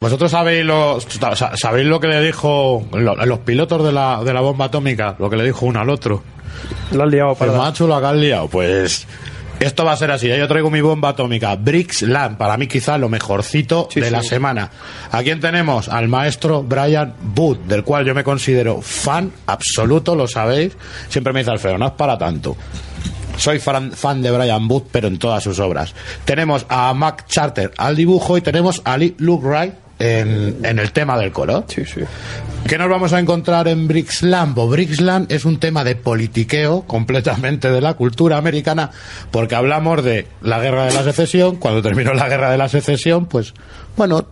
Vosotros sabéis lo, sabéis lo que le dijo los pilotos de la, de la bomba atómica, lo que le dijo uno al otro. Lo han liado, para. El macho lo han liado. Pues esto va a ser así. Yo traigo mi bomba atómica. Bricks Land, para mí quizá lo mejorcito de la semana. ¿A quién tenemos? Al maestro Brian Booth, del cual yo me considero fan absoluto, lo sabéis. Siempre me dice Alfredo, no es para tanto. Soy fan, fan de Brian Booth, pero en todas sus obras. Tenemos a Mac Charter al dibujo y tenemos a Lee Luke Wright en, el tema del color. Sí, sí. ¿Qué nos vamos a encontrar en Brixland? Pues Brixland es un tema de politiqueo completamente de la cultura americana, porque hablamos de la guerra de la secesión. Cuando terminó la guerra de la secesión, pues bueno,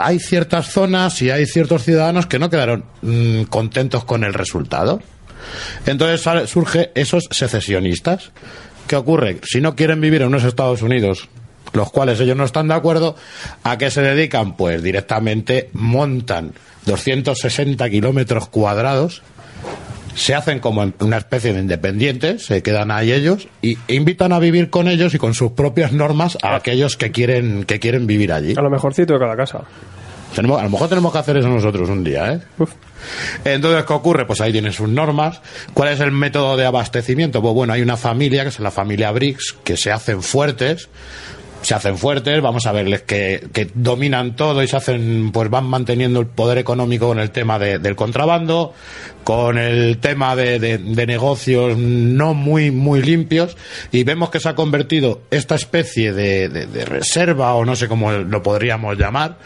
hay ciertas zonas y hay ciertos ciudadanos que no quedaron mm, contentos con el resultado. Entonces surge esos secesionistas. ¿Qué ocurre? Si no quieren vivir en unos Estados Unidos los cuales ellos no están de acuerdo, ¿a qué se dedican? Pues directamente montan 260 kilómetros cuadrados, se hacen como una especie de independientes, se quedan ahí ellos y invitan a vivir con ellos y con sus propias normas a aquellos que quieren, que quieren vivir allí. A lo mejorcito de cada casa. Tenemos, a lo mejor tenemos que hacer eso nosotros un día, ¿eh? Entonces, ¿qué ocurre? Pues ahí tienen sus normas. ¿Cuál es el método de abastecimiento? Pues bueno, hay una familia, que es la familia Briggs, que se hacen fuertes se hacen fuertes, vamos a verles que, que, dominan todo y se hacen, pues van manteniendo el poder económico con el tema del contrabando, con el tema de, de, negocios no muy, muy limpios, y vemos que se ha convertido esta especie de, reserva, o no sé cómo lo podríamos llamar,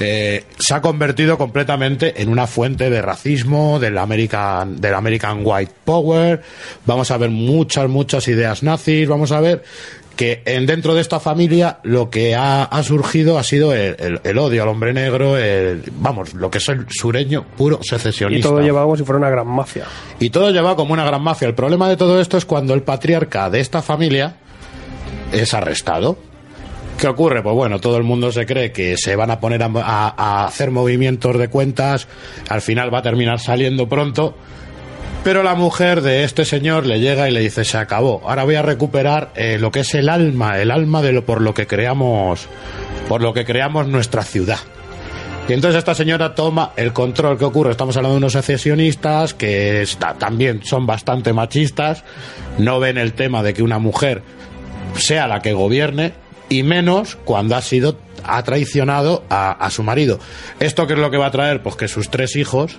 eh, se ha convertido completamente en una fuente de racismo, del American, del American White Power, vamos a ver muchas, muchas ideas nazis, vamos a ver que en, dentro de esta familia lo que ha, surgido ha sido el, odio al hombre negro, vamos, lo que es el sureño puro secesionista. Y todo lleva como si fuera una gran mafia. Y todo lleva como una gran mafia. El problema de todo esto es cuando el patriarca de esta familia es arrestado. ¿Qué ocurre? Pues bueno, todo el mundo se cree que se van a poner a, a hacer movimientos de cuentas, al final va a terminar saliendo pronto pero la mujer de este señor le llega y le dice, se acabó, ahora voy a recuperar eh, lo que es el alma, el alma de lo por lo que creamos, por lo que creamos nuestra ciudad. Y entonces esta señora toma el control. ¿Qué ocurre? Estamos hablando de unos secesionistas que también son bastante machistas, no ven el tema de que una mujer sea la que gobierne y menos cuando ha sido ha traicionado a, a su marido. ¿Esto qué es lo que va a traer? Pues que sus tres hijos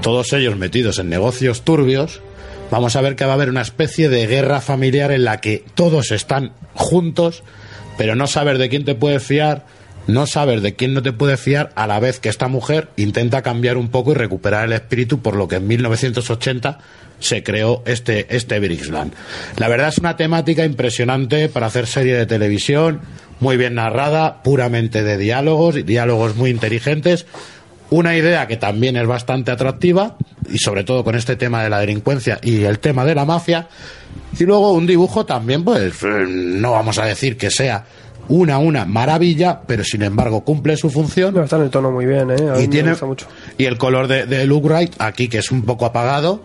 todos ellos metidos en negocios turbios, vamos a ver que va a haber una especie de guerra familiar en la que todos están juntos, pero no saber de quién te puedes fiar, no saber de quién no te puedes fiar, a la vez que esta mujer intenta cambiar un poco y recuperar el espíritu por lo que en 1980 se creó este, este Brixland. La verdad es una temática impresionante para hacer serie de televisión, muy bien narrada, puramente de diálogos, diálogos muy inteligentes, una idea que también es bastante atractiva, y sobre todo con este tema de la delincuencia y el tema de la mafia. Y luego un dibujo también, pues no vamos a decir que sea una una maravilla, pero sin embargo cumple su función. está en el tono muy bien, ¿eh? y tiene mucho. Y el color de, de Luke Wright, aquí que es un poco apagado,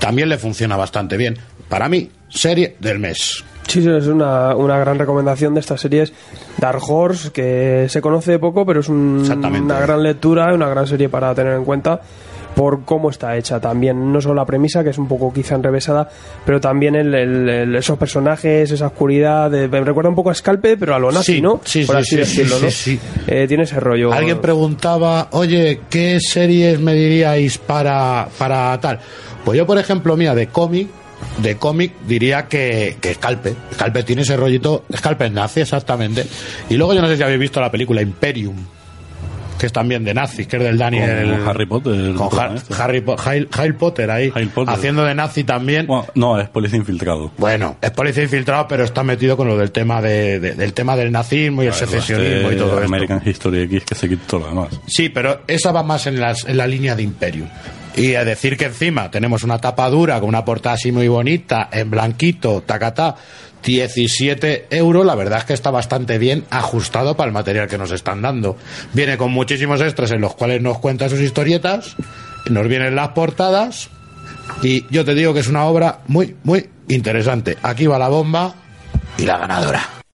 también le funciona bastante bien. Para mí, serie del mes. Sí, es una, una gran recomendación de estas series Dark Horse, que se conoce poco, pero es una gran lectura, una gran serie para tener en cuenta por cómo está hecha también, no solo la premisa, que es un poco quizá enrevesada, pero también el, esos personajes, esa oscuridad, me recuerda un poco a Scalpe, pero a lo nazi, ¿no? Sí, por así decirlo, ¿no? Eh, tiene ese rollo. Alguien preguntaba, oye, ¿qué series me diríais para, para tal? Pues yo, por ejemplo, mía, de cómic, de cómic diría que, que Scalpe. Scalpe tiene ese rollito. Scalpe nazi, exactamente. Y luego yo no sé si habéis visto la película Imperium. que es también de nazis, que es del Daniel. Con Harry Potter. Con Harry, Potter ahí, haciendo de nazi también. no, es policía infiltrado. Bueno, es policía infiltrado, pero está metido con lo del tema de, del tema del nazismo y el secesionismo y todo eso. American History X que se quitó lo demás. Sí, pero esa va más en, las, en la línea de Imperium. Y a decir que encima tenemos una tapa dura con una portada así muy bonita, en blanquito, tacatá, 17 euros, la verdad es que está bastante bien ajustado para el material que nos están dando. Viene con muchísimos extras en los cuales nos cuenta sus historietas, nos vienen las portadas y yo te digo que es una obra muy, muy interesante. Aquí va la bomba y la ganadora.